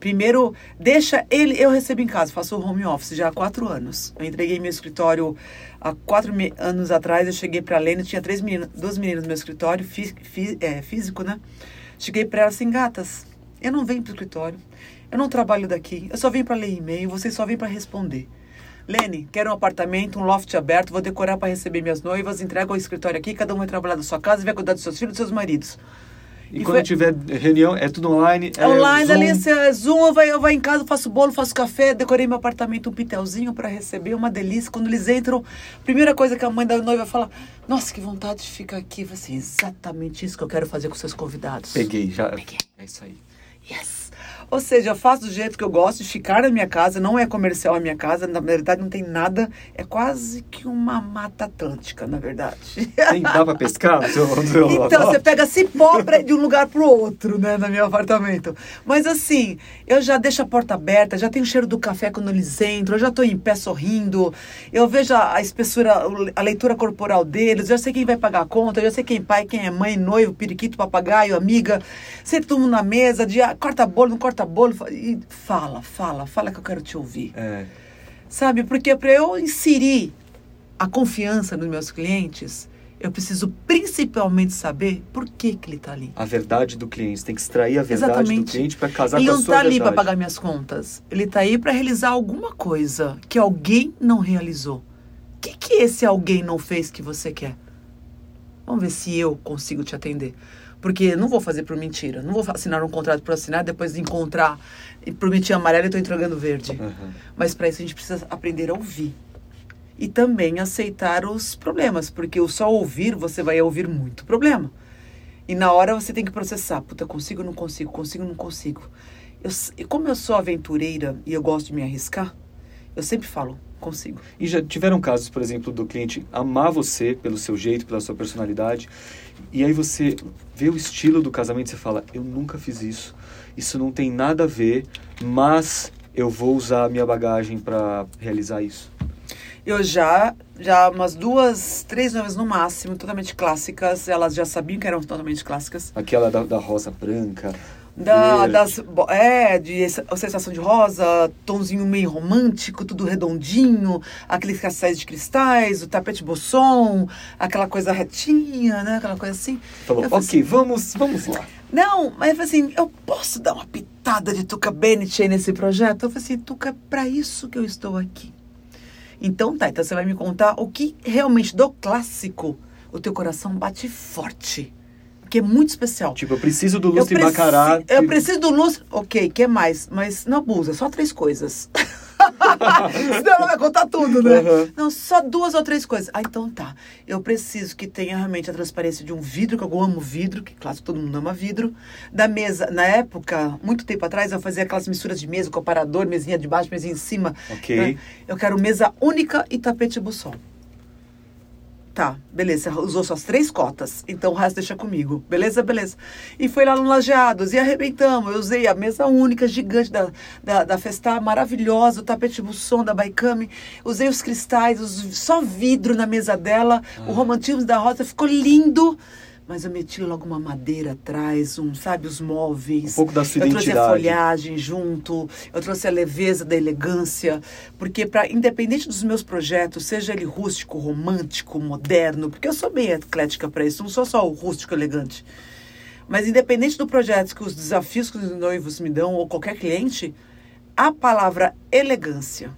Primeiro, deixa ele. Eu recebo em casa, faço home office já há quatro anos. Eu entreguei meu escritório há quatro me- anos atrás. Eu cheguei para a Lene, tinha três meninas, duas meninas no meu escritório, é, físico, né? Cheguei para elas assim, gatas, eu não venho para o escritório, eu não trabalho daqui, eu só venho para ler e-mail, vocês só vêm para responder. Lene, quero um apartamento, um loft aberto, vou decorar para receber minhas noivas, entrego o escritório aqui, cada um vai trabalhar da sua casa e vai cuidar dos seus filhos e dos seus maridos. E, E quando foi- tiver reunião, é tudo online? É Online, Zoom? ali, é Zoom, eu vou, eu vou em casa, faço bolo, faço café, decorei meu apartamento, um pitelzinho para receber, uma delícia. Quando eles entram, primeira coisa que a mãe da noiva fala, nossa, que vontade de ficar aqui. Assim, exatamente isso que eu quero fazer com seus convidados. Peguei, já. Peguei. É isso aí. Yes! Ou seja, eu faço do jeito que eu gosto de ficar na minha casa, não é comercial a minha casa, na verdade não tem nada, é quase que uma mata atlântica, na verdade. Tem, dá pra pescar seu, Então, você pega cipó de um lugar pro outro, né, no meu apartamento. Mas assim, eu já deixo a porta aberta, já tenho o cheiro do café quando eles entram, eu já tô em pé sorrindo, eu vejo a, espessura, a leitura corporal deles, eu já sei quem vai pagar a conta, eu já sei quem é pai, quem é mãe, noivo, periquito, papagaio, amiga. Senta todo mundo na mesa, de, ah, corta bolo, não corta bolo, e fala, fala, fala que eu quero te ouvir. É. Sabe? Porque para eu inserir a confiança nos meus clientes, eu preciso principalmente saber por que, que ele está ali. A verdade do cliente. Tem que extrair a verdade do Exatamente. cliente para casar ele com a não sua está ali verdade. para pagar minhas contas. Ele está aí para realizar alguma coisa que alguém não realizou. O que, que esse alguém não fez que você quer? Vamos ver se eu consigo te atender. Porque não vou fazer por mentira. Não vou assinar um contrato por assinar, depois de encontrar e prometi amarelo e estou entregando verde. Aham. Mas para isso a gente precisa aprender a ouvir. E também aceitar os problemas, porque o só ouvir, você vai ouvir muito problema. E na hora você tem que processar. Puta, consigo não consigo? Consigo não consigo? Eu, e como eu sou aventureira e eu gosto de me arriscar, eu sempre falo, consigo. E já tiveram casos, por exemplo, do cliente amar você pelo seu jeito, pela sua personalidade, e aí você vê o estilo do casamento e você fala: Eu nunca fiz isso, isso não tem nada a ver, mas eu vou usar a minha bagagem para realizar isso. Eu já, já umas duas, três noivas no máximo, totalmente clássicas. Elas já sabiam que eram totalmente clássicas. Aquela da, da rosa branca. Da, das, é, de sensação de rosa, tomzinho meio romântico, tudo redondinho, aqueles castais de cristais, o tapete bosson, aquela coisa retinha, né? Aquela coisa assim. Falou, ok, vamos, vamos lá. Não, mas assim, eu posso dar uma pitada de Tuca Bennett aí nesse projeto? Eu falei assim, Tuca, é pra isso que eu estou aqui. Então tá, então você vai me contar o que realmente do clássico o teu coração bate forte. Que é muito especial. Tipo, eu preciso do Eu, lustre preci- bacará. eu que- preciso do lustre. Ok, que mais? Mas não abusa, só três coisas. Senão ela vai contar tudo, né? Uhum. Não, só duas ou três coisas. Ah, então tá. Eu preciso que tenha realmente a transparência de um vidro, que eu amo vidro, que claro, todo mundo ama vidro. Da mesa, na época, muito tempo atrás, eu fazia aquelas misturas de mesa, com aparador, mesinha de baixo, mesinha em cima. Ok. né? Eu quero mesa única e tapete buçol. Tá, beleza, usou suas três cotas, então o resto deixa comigo. Beleza, beleza. E foi lá no Lajeados e arrebentamos. Eu usei a mesa única, gigante da, da, da Festá, maravilhosa, o tapete buçom da Baikami. Usei os cristais, os- só vidro na mesa dela. O romantismo da rosa ficou lindo. Mas eu meti logo uma madeira atrás, um, sabe, os móveis. Um pouco da sua eu trouxe a identidade. folhagem junto, eu trouxe a leveza da elegância, porque para independente dos meus projetos, seja ele rústico, romântico, moderno, porque eu sou bem eclética para isso, não sou só o rústico elegante. Mas independente do projeto, que os desafios que os noivos me dão ou qualquer cliente, a palavra elegância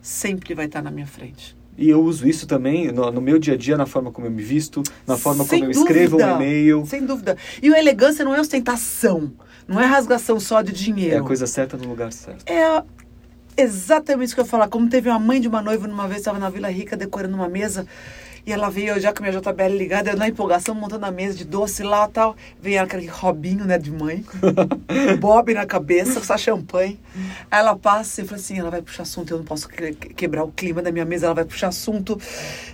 sempre vai estar na minha frente. E eu uso isso também no, no meu dia a dia, na forma como eu me visto, na forma Sem como eu escrevo dúvida, um e-mail. Sem dúvida. E o elegância não é ostentação, não é rasgação só de dinheiro. É a coisa certa no lugar certo. É exatamente isso que eu ia falar. Como teve uma mãe de uma noiva numa vez, estava na Vila Rica decorando uma mesa. E ela veio já com a minha JBL ligada, eu na empolgação, montando a mesa de doce lá e tal. Veio ela aquele robinho, né, de mãe. Bob na cabeça, só champanhe. Aí ela passa e fala assim, ela vai puxar assunto, eu não posso que- quebrar o clima da minha mesa, ela vai puxar assunto.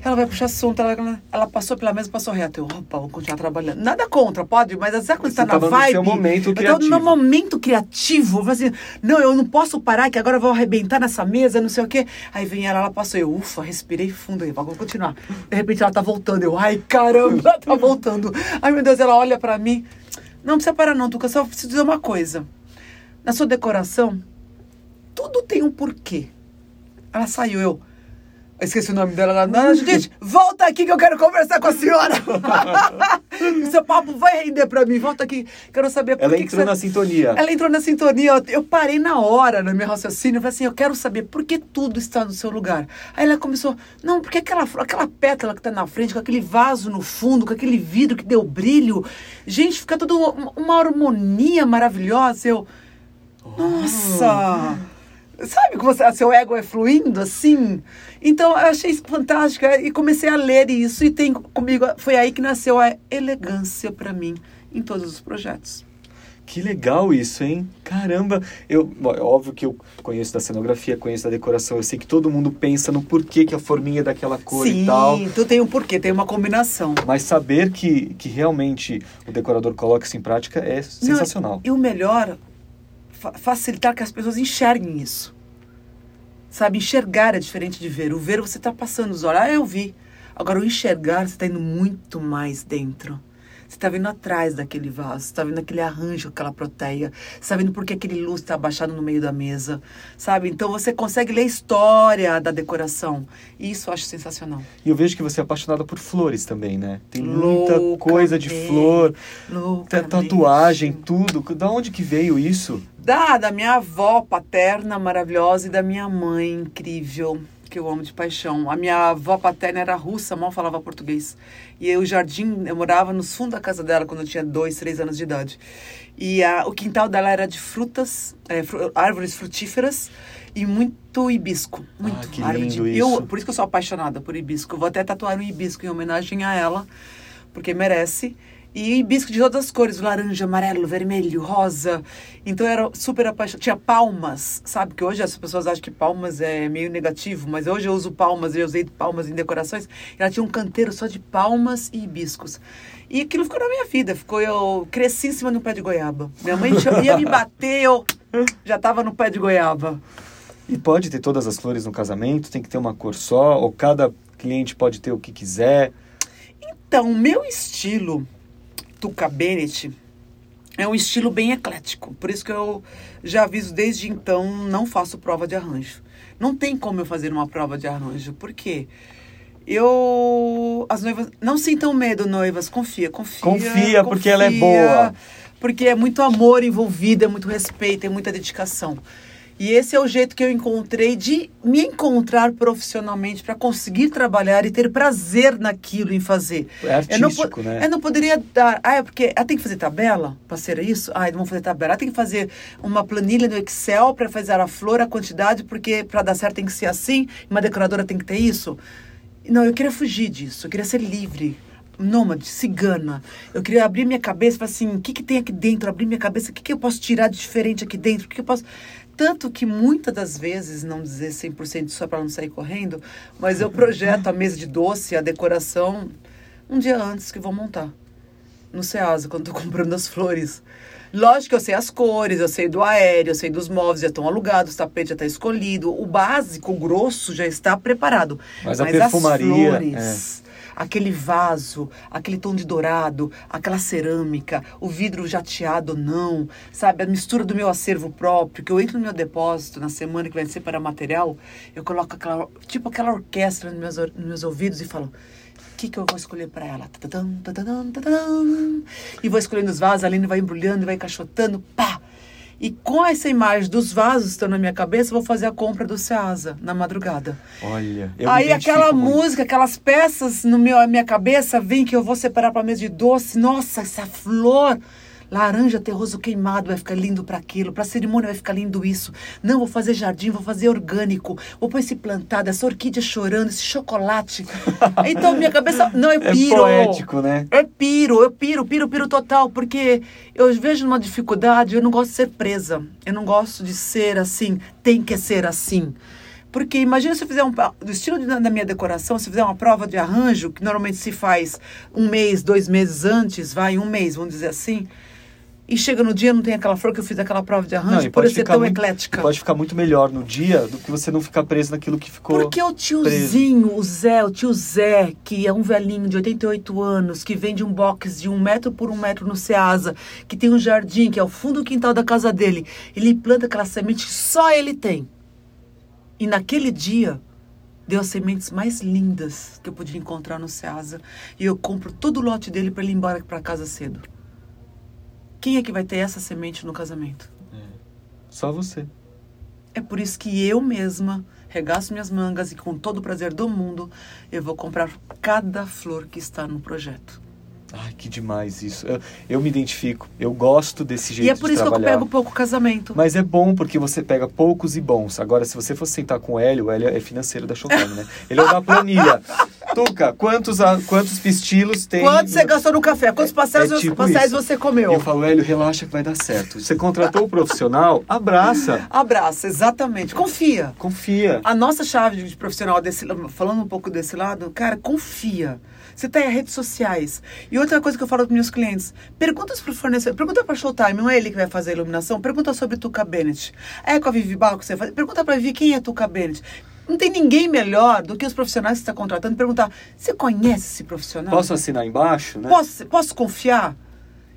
Ela vai puxar assunto, ela, ela passou pela mesa, passou reto. Eu, opa, vou continuar trabalhando. Nada contra, pode, mas sabe quando Você você tá na vibe? seu momento eu tava no meu criativo. momento criativo. Eu falei assim, não, eu não posso parar, que agora eu vou arrebentar nessa mesa, não sei o quê. Aí vem ela, ela passou, eu, ufa, respirei fundo aí, vou continuar. Repente ela tá voltando, eu, ai, caramba, ela tá voltando. Ai, meu Deus, ela olha pra mim. Não precisa parar não, Tuca, só preciso dizer uma coisa. na sua decoração, tudo tem um porquê. Ela saiu, eu. Eu Esqueci o nome dela lá. Não, gente, volta aqui que eu quero conversar com a senhora. o seu papo vai render pra mim. Volta aqui. Quero saber por Ela que que entrou você- na sintonia. ela entrou na sintonia, eu, parei na hora no meu raciocínio, eu falei assim, eu quero saber por que tudo está no seu lugar. Aí ela começou, não, porque aquela, aquela pétala que está na frente, com aquele vaso no fundo, com aquele vidro que deu brilho, gente, fica tudo uma, uma harmonia maravilhosa. Eu, nossa! Sabe como você- seu ego é fluindo assim? Então eu achei isso fantástico é, e comecei a ler isso e tem comigo, foi aí que nasceu a elegância para mim em todos os projetos. Que legal isso, hein? Caramba! Eu, bom, é óbvio que eu conheço da cenografia, conheço da decoração, eu sei que todo mundo pensa no porquê que a forminha é daquela cor Sim, e tal. tu tem um porquê, tem uma combinação. Mas saber que, que realmente o decorador coloca isso em prática é sensacional. E o melhor, facilitar que as pessoas enxerguem isso. Sabe, enxergar é diferente de ver. O ver você está passando os olhos, ah, eu vi. Agora, o enxergar, você está indo muito mais dentro. Você está vendo atrás daquele vaso, você está vendo aquele arranjo, aquela proteia, você está vendo por que aquele luz está abaixado no meio da mesa, sabe? Então você consegue ler a história da decoração. E isso eu acho sensacional. E eu vejo que você é apaixonada por flores também, né? Tem muita coisa de flor, tatuagem, tudo. Da onde que veio isso? Da, da minha avó paterna maravilhosa e da minha mãe incrível, que eu amo de paixão. A minha avó paterna era russa, mal falava português. E eu, o jardim, eu morava nos fundos da casa dela quando eu tinha dois, três anos de idade. E a, o quintal dela era de frutas, é, fru- árvores frutíferas e muito hibisco. Muito Ah, que árvore lindo de, isso. Eu, por isso que eu sou apaixonada por hibisco. Eu vou até tatuar um hibisco em homenagem a ela, porque merece. E hibisco de todas as cores, laranja, amarelo, vermelho, rosa. Então era super apaixonada. Tinha palmas, sabe? Que hoje as pessoas acham que palmas é meio negativo, mas hoje eu uso palmas, eu usei palmas em decorações. Ela tinha um canteiro só de palmas e hibiscos. E aquilo ficou na minha vida. Ficou, eu cresci em cima de um pé de goiaba. Minha mãe ia me bater, eu já estava no pé de goiaba. E pode ter todas as flores no casamento, tem que ter uma cor só, ou cada cliente pode ter o que quiser. Então, o meu estilo Tuca Bennett é um estilo bem eclético. Por isso que eu já aviso desde então, não faço prova de arranjo. Não tem como eu fazer uma prova de arranjo. Por quê? Eu. As noivas. Não sintam medo, noivas. Confia, confia. Confia, porque ela é confia, boa. Porque é muito amor envolvido, é muito respeito, é muita dedicação. E esse é o jeito que eu encontrei de me encontrar profissionalmente para conseguir trabalhar e ter prazer naquilo em fazer. É Eu não, artístico, né? eu não poderia dar. Ah, é porque ela tem que fazer tabela para ser isso? Ah, não vou fazer tabela. Ela tem que fazer uma planilha no Excel para fazer a flor, a quantidade, porque para dar certo tem que ser assim, uma decoradora tem que ter isso. Não, eu queria fugir disso, eu queria ser livre. Nômade, cigana. Eu queria abrir minha cabeça falar assim: o que, que tem aqui dentro? Abrir minha cabeça, o que, que eu posso tirar de diferente aqui dentro? O que, que eu posso. Tanto que muitas das vezes, não dizer 100% só para não sair correndo, mas eu projeto a mesa de doce, a decoração, um dia antes que vou montar. No Ceasa, quando estou comprando as flores. Lógico que eu sei as cores, eu sei do aéreo, eu sei dos móveis, já estão alugados, o tapete já está escolhido, o básico, o grosso já está preparado. Mas a perfumaria, as flores, aquele vaso, aquele tom de dourado, aquela cerâmica, o vidro jateado ou não, sabe? A mistura do meu acervo próprio, que eu entro no meu depósito na semana que vai ser para material, eu coloco aquela, tipo aquela orquestra nos meus, nos meus ouvidos e falo, o que, que eu vou escolher para ela? Tadadam, tadadam, tadadam. E vou escolhendo os vasos, a Aline vai embrulhando vai encaixotando, pá! E com essa imagem dos vasos que estão na minha cabeça, vou fazer a compra do Ceasa na madrugada. Olha, Aí aquela muito. música, aquelas peças no meu, na minha cabeça, vem que eu vou separar para mesa de doce. Nossa, essa flor laranja terroso queimado vai ficar lindo para aquilo, para cerimônia vai ficar lindo isso. Não, vou fazer jardim, vou fazer orgânico, vou pôr esse plantado, essa orquídea chorando, esse chocolate. então minha cabeça, não, eu É piro. poético, né? Eu piro, eu piro, piro, piro total, porque eu vejo uma dificuldade, eu não gosto de ser presa. Eu não gosto de ser assim, tem que ser assim. Porque imagina se eu fizer um. Do estilo de- da minha decoração, se eu fizer uma prova de arranjo, que normalmente se faz um mês, dois meses antes, vai, um mês, vamos dizer assim. E chega no dia não tem aquela flor que eu fiz aquela prova de Não, arranjo e por eu ser ficar tão muito- eclética. Pode ficar muito melhor no dia do que você não ficar preso naquilo que ficou. Porque o tiozinho, o Zé, o tio Zé, que é um velhinho de 88 anos, que vende um box de um metro por um metro no Ceasa, que tem um jardim, que é o fundo do quintal da casa dele, ele planta aquela semente que só ele tem. E naquele dia, deu as sementes mais lindas que eu podia encontrar no Ceasa. E eu compro todo o lote dele para ele ir embora para casa cedo. Quem é que vai ter essa semente no casamento? Só você. É por isso que eu mesma regaço minhas mangas e com todo o prazer do mundo eu vou comprar cada flor que está no projeto. Ai, que demais isso. Eu, eu me identifico. Eu gosto desse jeito e é por de isso que eu trabalhar. pego pouco casamento. Mas é bom porque você pega poucos e bons. Agora, se você fosse sentar com o Hélio, o Hélio é financeiro da Showtime, né? Ele é o da planilha. Tuca, quantos, quantos pistilos tem? Quanto você gastou no café? Quantos pastéis, É tipo pastéis você E comeu? eu falo, Hélio, relaxa que vai dar certo. Você contratou o profissional, abraça. Abraça, exatamente. Confia. Confia. A nossa chave de profissional desse falando um pouco desse lado, cara, confia. Você tá em redes sociais. E outra coisa que eu falo para meus clientes, pergunta para o fornecedor, pergunta para Showtime, não é ele que vai fazer a iluminação, pergunta sobre Tuca Bennett. É com a Vivi Barro que você faz? Pergunta para Vivi quem é Tuca Bennett. Não tem ninguém melhor do que os profissionais que você está contratando perguntar, você conhece esse profissional? Posso assinar embaixo, né? Posso, posso confiar?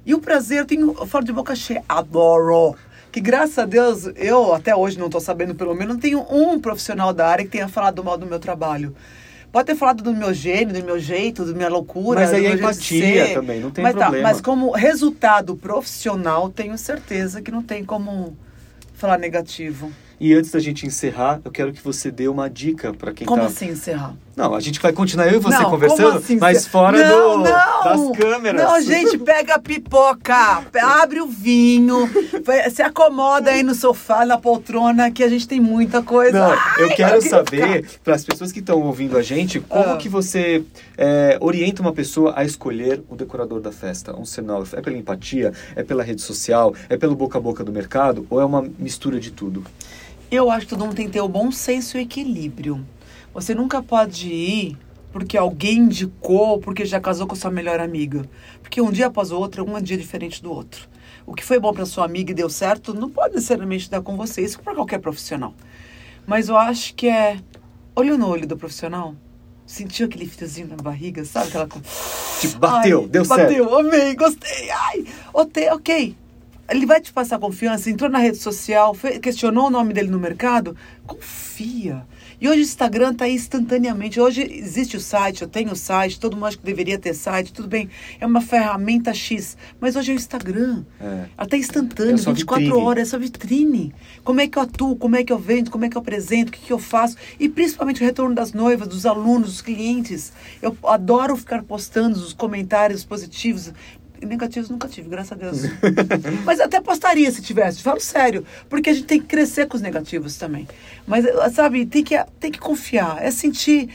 E o prazer, eu tenho, eu falo de boca cheia, adoro. Que graças a Deus, eu até hoje não estou sabendo, pelo menos, não tenho um profissional da área que tenha falado mal do meu trabalho. Pode ter falado do meu gênio, do meu jeito, da minha loucura. Mas aí é empatia também, não tem mas, tá, problema. mas como resultado profissional, tenho certeza que não tem como falar negativo. E antes da gente encerrar, eu quero que você dê uma dica pra quem Como tá. assim encerrar? Não, a gente vai continuar eu e você Não, conversando, como assim? mas fora Não, do, não. das câmeras. Não, gente, pega a pipoca, abre o vinho, se acomoda aí no sofá, na poltrona, que a gente tem muita coisa. Não, eu Ai, quero eu saber, para as pessoas que estão ouvindo a gente, como Ah. que você é, orienta uma pessoa a escolher o decorador da festa, um cenógrafo. É pela empatia? É pela rede social? É pelo boca a boca do mercado? Ou é uma mistura de tudo? Eu acho que todo mundo tem que ter o bom senso e o equilíbrio. Você nunca pode ir porque alguém indicou, porque já casou com sua melhor amiga. Porque um dia após o outro é um dia diferente do outro. O que foi bom para sua amiga e deu certo, não pode necessariamente dar com você. Isso para qualquer profissional. Mas eu acho que é olho no olho do profissional. Sentiu aquele friozinho na barriga, sabe? Aquela. Tipo, bateu, Ai, deu bateu, certo. amei, gostei. Ai, ok, ok. Ele vai te passar confiança, entrou na rede social, questionou o nome dele no mercado, confia. E hoje o Instagram está aí instantaneamente. Hoje existe o site, eu tenho o site, todo mundo acha que deveria ter site, tudo bem. É uma ferramenta X, mas hoje é o Instagram. É. Ela está instantânea, É só 24 vitrine. horas, é só vitrine. Como é que eu atuo, como é que eu vendo, como é que eu apresento, o que, que eu faço. E principalmente o retorno das noivas, dos alunos, dos clientes. Eu adoro ficar postando os comentários positivos. Negativos nunca tive, graças a Deus. Mas até postaria se tivesse, falo sério. Porque a gente tem que crescer com os negativos também. Mas, sabe, tem que, tem que confiar. É sentir.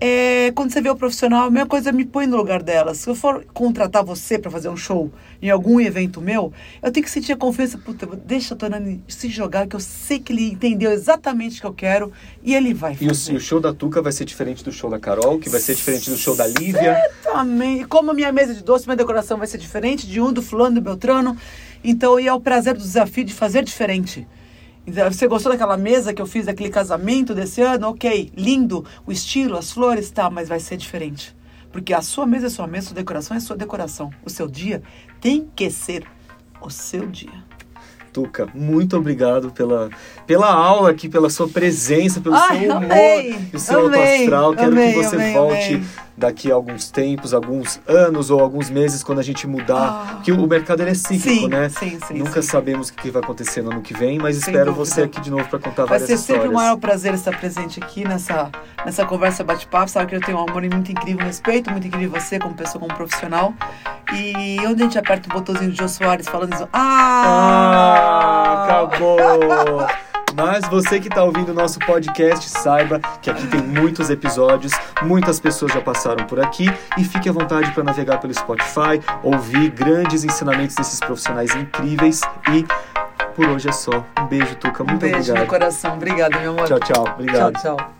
É, quando você vê o profissional, a mesma coisa me põe no lugar dela. Se eu for contratar você para fazer um show em algum evento meu, eu tenho que sentir a confiança. Puta, deixa a Tonani se jogar, que eu sei que ele entendeu exatamente o que eu quero e ele vai o, fazer. e o show da Tuca vai ser diferente do show da Carol, que vai ser diferente do show da Lívia. Exatamente. Como a minha mesa de doce, minha decoração vai ser diferente de um, do fulano, do Beltrano. Então, e é o prazer do desafio de fazer diferente. Você gostou daquela mesa que eu fiz, daquele casamento desse ano? Ok, lindo, o estilo, as flores, tá, mas vai ser diferente. Porque a sua mesa é sua mesa, sua decoração é sua decoração. O seu dia tem que ser o seu dia. Tuca, muito obrigado pela, pela aula aqui, pela sua presença, pelo Ai, seu humor amei, e o seu amei, astral. Quero amei, que você amei, volte daqui a alguns tempos, alguns anos ou alguns meses, quando a gente mudar. Ah. Que o mercado é cíclico, Sim, né? sim, sim, Nunca sim. sabemos o que vai acontecer no ano que vem, mas Sem espero dúvida. você aqui de novo para contar Vai várias ser sempre histórias. um maior prazer estar presente aqui nessa, nessa conversa bate-papo. Sabe que eu tenho um amor muito incrível, um respeito muito incrível você como pessoa, como profissional. E onde a gente aperta o botãozinho do Jô Soares falando isso. Ah, Ah! acabou! Mas você que está ouvindo o nosso podcast, saiba que aqui tem muitos episódios, muitas pessoas já passaram por aqui e fique à vontade para navegar pelo Spotify, ouvir grandes ensinamentos desses profissionais incríveis e por hoje é só. Um beijo, Tuca. Um Muito beijo no obrigado. coração. Obrigada, meu amor. Tchau, tchau. Obrigado. Tchau, tchau.